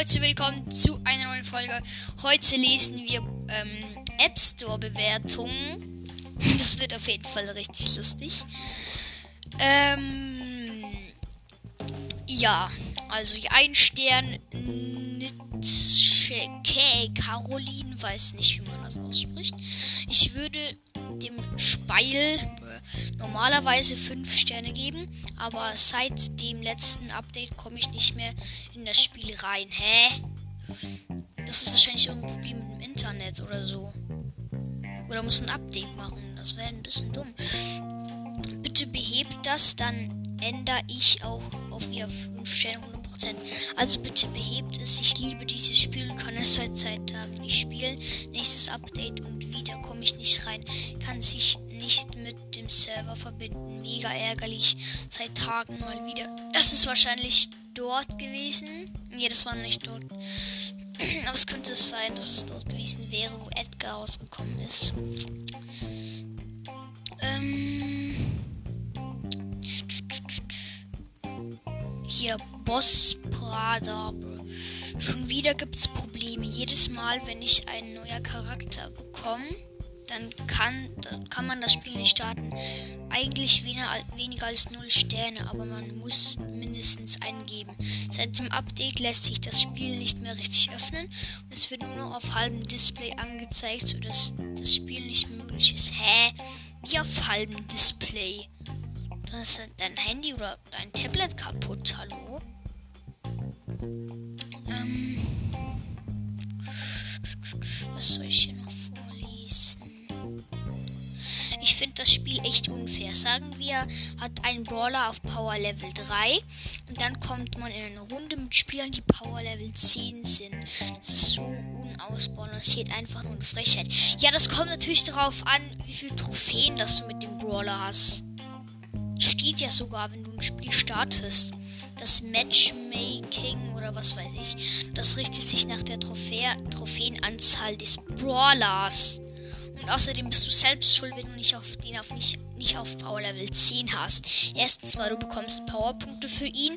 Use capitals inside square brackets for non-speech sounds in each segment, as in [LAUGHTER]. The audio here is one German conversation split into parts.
Leute, willkommen zu einer neuen Folge. Heute lesen wir ähm, App Store Bewertungen. [LAUGHS] Das wird auf jeden Fall richtig lustig. Ähm, ja, also ein Stern Nitschke Caroline, weiß nicht, wie man das ausspricht. Ich würde dem Speil normalerweise 5 Sterne geben, aber seit dem letzten Update komme ich nicht mehr in das Spiel rein. Hä? Das ist wahrscheinlich irgendein Problem mit dem Internet oder so. Oder muss ein Update machen. Das wäre ein bisschen dumm. Bitte behebt das, dann ändere ich auch auf wieder 5 Sterne 100%. Also bitte behebt es. Ich liebe dieses Spiel und kann es seit zwei Tagen nicht spielen. Nächstes Update und wieder komme ich nicht rein. Kann sich nicht mit dem Server verbinden. Mega ärgerlich. Seit Tagen mal wieder. Das ist wahrscheinlich dort gewesen. Nee, das war nicht dort. [CLEARS THROAT] Aber es könnte sein, dass es dort gewesen wäre, wo Edgar rausgekommen ist. Ähm. Hier, Boss Prada. Schon wieder gibt es Probleme. Jedes Mal, wenn ich einen neuen Charakter bekomme, dann kann, dann kann man das Spiel nicht starten. Eigentlich weniger, als 0 Sterne, aber man muss mindestens eingeben. Seit dem Update lässt sich das Spiel nicht mehr richtig öffnen und es wird nur noch auf halbem Display angezeigt, sodass das Spiel nicht möglich ist. Hä? Wie auf halbem Display? Dann ist dein Handy oder dein Tablet kaputt, hallo? Ähm, was soll ich hier noch vorlesen? Ich finde das Spiel echt unfair. Sagen wir, hat ein Brawler auf Power Level 3 und dann kommt man in eine Runde mit Spielern, die Power Level 10 sind. Das ist so unausbalanciert, einfach nur eine Frechheit. Ja, das kommt natürlich darauf an, wie viele Trophäen das du mit dem Brawler hast. Steht ja sogar, wenn du ein Spiel startest das Matchmaking oder was weiß ich, das richtet sich nach der Trophä Trophäenanzahl des Brawlers. Und außerdem bist du selbst schuld, wenn du nicht auf den auf nicht, nicht auf Power Level 10 hast. Erstens mal, du bekommst Powerpunkte für ihn.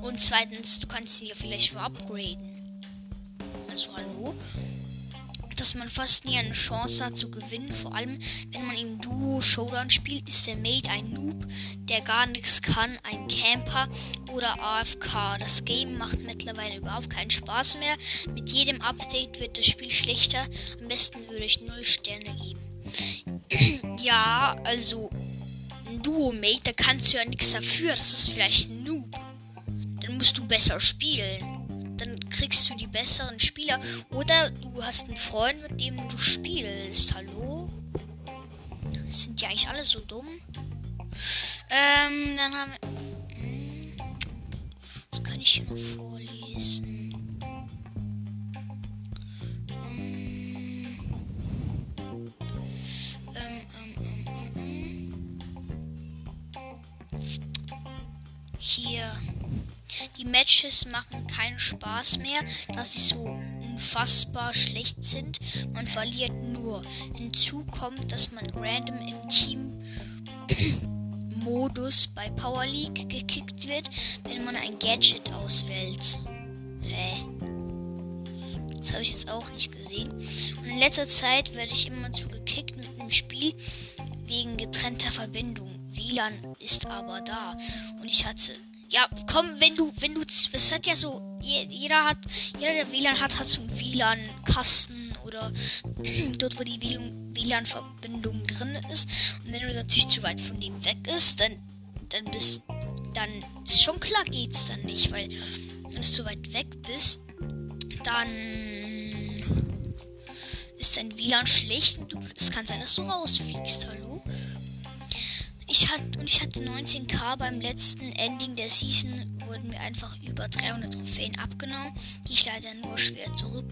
Und zweitens, du kannst ihn ja vielleicht upgraden. Also hallo? Dass man fast nie eine Chance hat zu gewinnen. Vor allem, wenn man im Duo Showdown spielt, ist der Mate ein Noob, der gar nichts kann, ein Camper oder AFK. Das Game macht mittlerweile überhaupt keinen Spaß mehr. Mit jedem Update wird das Spiel schlechter. Am besten würde ich 0 Sterne geben. [CLEARS THROAT] ja, also ein Duo-Mate, da kannst du ja nichts dafür. Das ist vielleicht ein Noob. Dann musst du besser spielen kriegst du die besseren Spieler. Oder du hast einen Freund, mit dem du spielst. Hallo? Sind die eigentlich alle so dumm? Ähm, dann haben wir. Hm, was kann ich hier noch vorlesen? Hm, hier. Die Matches machen keinen Spaß mehr, da sie so unfassbar schlecht sind. Man verliert nur. Hinzu kommt, dass man random im Team Modus bei Power League gekickt wird, wenn man ein Gadget auswählt. Hä? Das habe ich jetzt auch nicht gesehen. Und in letzter Zeit werde ich immer zu gekickt mit einem Spiel wegen getrennter Verbindung. WLAN ist aber da. Und ich hatte ja, komm, wenn du, wenn du, es hat ja so, jeder hat, jeder der WLAN hat, hat so einen WLAN-Kasten oder [CLEARS THROAT] dort, wo die WLAN-Verbindung drin ist. Und wenn du natürlich zu weit von dem weg ist, dann, dann bist, dann ist schon klar, geht's dann nicht, weil wenn du zu weit weg bist, dann ist dein WLAN schlecht und du, es kann sein, dass du rausfliegst, hallo? Ich hatte, und ich hatte 19k beim letzten Ending der Season, wurden mir einfach über 300 Trophäen abgenommen, die ich leider nur schwer zurück,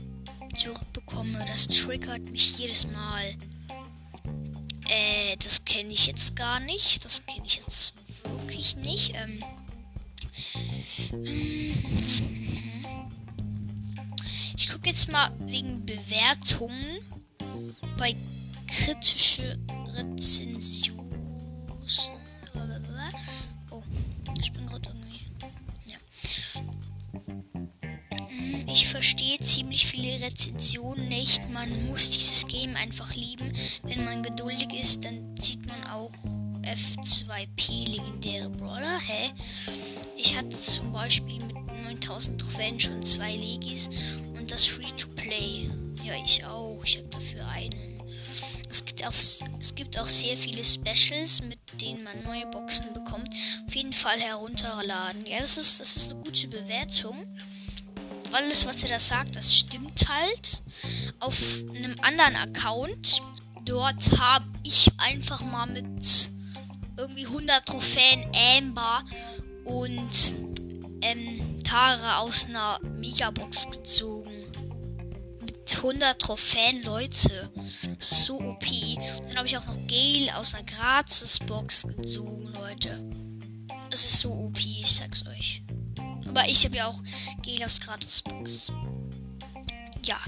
zurückbekomme. Das triggert mich jedes Mal. Äh, das kenne ich jetzt gar nicht. Das kenne ich jetzt wirklich nicht. Ähm, ich gucke jetzt mal wegen Bewertungen bei kritische Rezension. Oh, ich bin gerade irgendwie. Ja. Hm, Ich verstehe ziemlich viele Rezensionen nicht. Man muss dieses Game einfach lieben. Wenn man geduldig ist, dann sieht man auch F2P legendäre Brawler. Hä? Ich hatte zum Beispiel mit 9000 Trophäen schon zwei Legis und das Free-to-Play. Ja, ich auch. Ich habe dafür gibt, es gibt auch sehr viele Specials, mit denen man neue Boxen bekommt. Auf jeden Fall herunterladen. Ja, das ist, das ist eine gute Bewertung. Alles, was er da sagt, das stimmt halt. Auf einem anderen Account, dort habe ich einfach mal mit irgendwie 100 Trophäen Amber und ähm, Tara aus einer Megabox gezogen. Mit 100 Trophäen, Leute. So OP. Dann habe ich auch noch Gale aus einer Gratis-Box gezogen, Leute. Es ist so OP, ich sag's euch. Aber ich habe ja auch Gale aus Gratis-Box. Ja.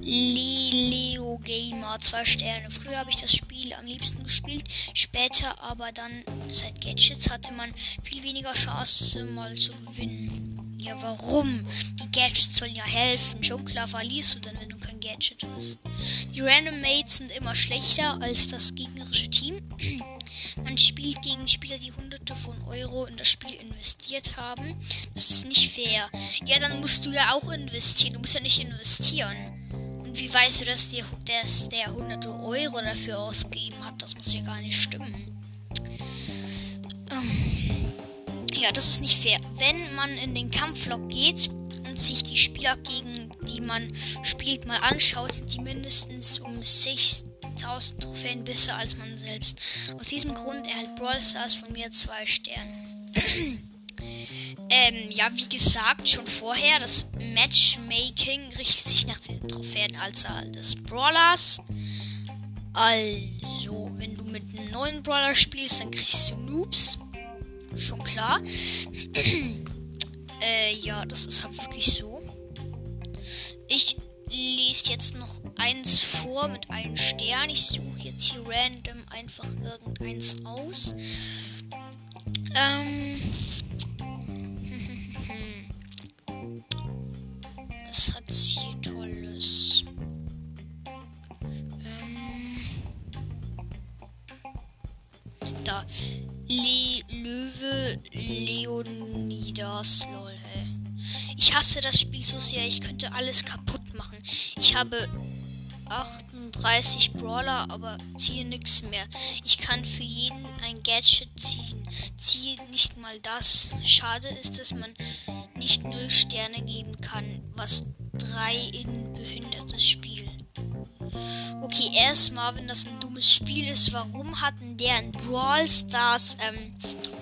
Leo Gamer, zwei Sterne. Früher habe ich das Spiel am liebsten gespielt, später aber dann seit Gadgets hatte man viel weniger Chance mal zu gewinnen. Ja, warum? Die Gadgets sollen ja helfen. Schon klar verlierst du dann, wenn du kein Gadget hast. Die Random Mates sind immer schlechter als das gegnerische Team. [CLEARS THROAT] Man spielt gegen Spieler, die hunderte von Euro in das Spiel investiert haben. Das ist nicht fair. Ja, dann musst du ja auch investieren. Du musst ja nicht investieren. Und wie weißt du, dass der, dass der hunderte Euro dafür ausgegeben hat? Das muss ja gar nicht stimmen. Ähm, ja, das ist nicht fair. Wenn man in den Kampflog geht und sich die Spieler, gegen die man spielt, mal anschaut, sind die mindestens um 6000 Trophäen besser als man selbst. Aus diesem Grund erhält Brawl Stars von mir zwei Sterne. [CLEARS THROAT] Ähm, ja, wie gesagt, schon vorher, das Matchmaking richtet sich nach der Trophäenanzahl des Brawlers. Also, wenn du mit einem neuen Brawler spielst, dann kriegst du Noobs. Schon klar. [CLEARS THROAT] äh, ja, das ist halt wirklich so. Ich lese jetzt noch eins vor mit einem Stern. Ich suche jetzt hier random einfach irgendeins aus. Ähm. [LAUGHS] Was hat's hier Tolles? Ähm, da. Le Löwe Leonidas, lol, hä. Ich hasse das Spiel so sehr, ich könnte alles kaputt machen. Ich habe 38 Brawler, aber ziehe nichts mehr. Ich kann für jeden ein Gadget ziehen. Ziehe nicht mal das. Schade ist, dass man nicht null Sterne geben kann, was drei in behindertes Spiel. Okay, erstmal, wenn das ein dummes Spiel ist, warum hatten der ein Brawl Stars ähm,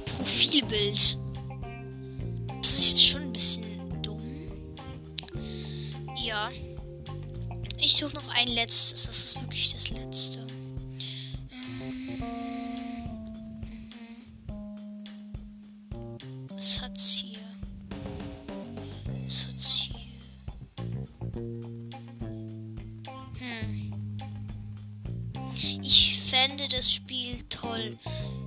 Profilbild? Das ist jetzt schon ein bisschen dumm. Ja. Ich suche noch ein letztes. Das ist wirklich das letzte. Das Spiel toll.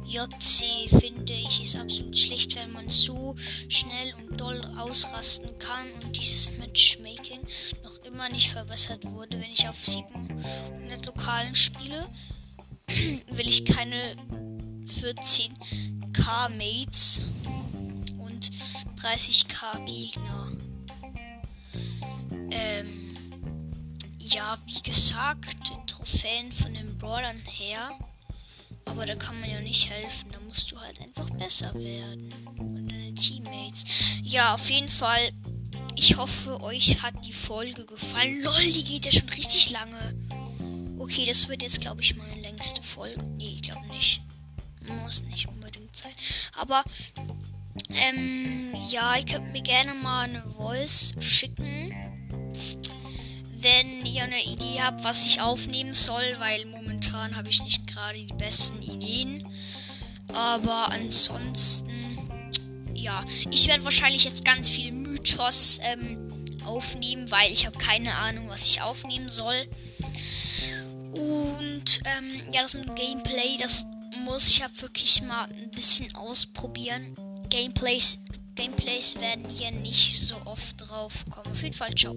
JC finde ich ist absolut schlecht, wenn man so schnell und doll ausrasten kann und dieses Matchmaking noch immer nicht verbessert wurde. Wenn ich auf 700 Lokalen spiele, [CLEARS THROAT] will ich keine 14k Mates und 30k Gegner. Ähm, ja, wie gesagt, Trophäen von den Brawlern her aber da kann man ja nicht helfen. Da musst du halt einfach besser werden. Und deine Teammates. Ja, auf jeden Fall. Ich hoffe, euch hat die Folge gefallen. Lol, die geht ja schon richtig lange. Okay, das wird jetzt, glaube ich, meine längste Folge. Nee, ich glaube nicht. Muss nicht unbedingt sein. Aber, ähm, ja, ihr könnt mir gerne mal eine Voice schicken wenn ihr eine Idee habt, was ich aufnehmen soll, weil momentan habe ich nicht gerade die besten Ideen. Aber ansonsten, ja, ich werde wahrscheinlich jetzt ganz viel Mythos ähm, aufnehmen, weil ich habe keine Ahnung, was ich aufnehmen soll. Und ähm, ja, das mit Gameplay, das muss ich ja wirklich mal ein bisschen ausprobieren. Gameplays Gameplays werden hier nicht so oft drauf kommen. Auf jeden Fall, ciao.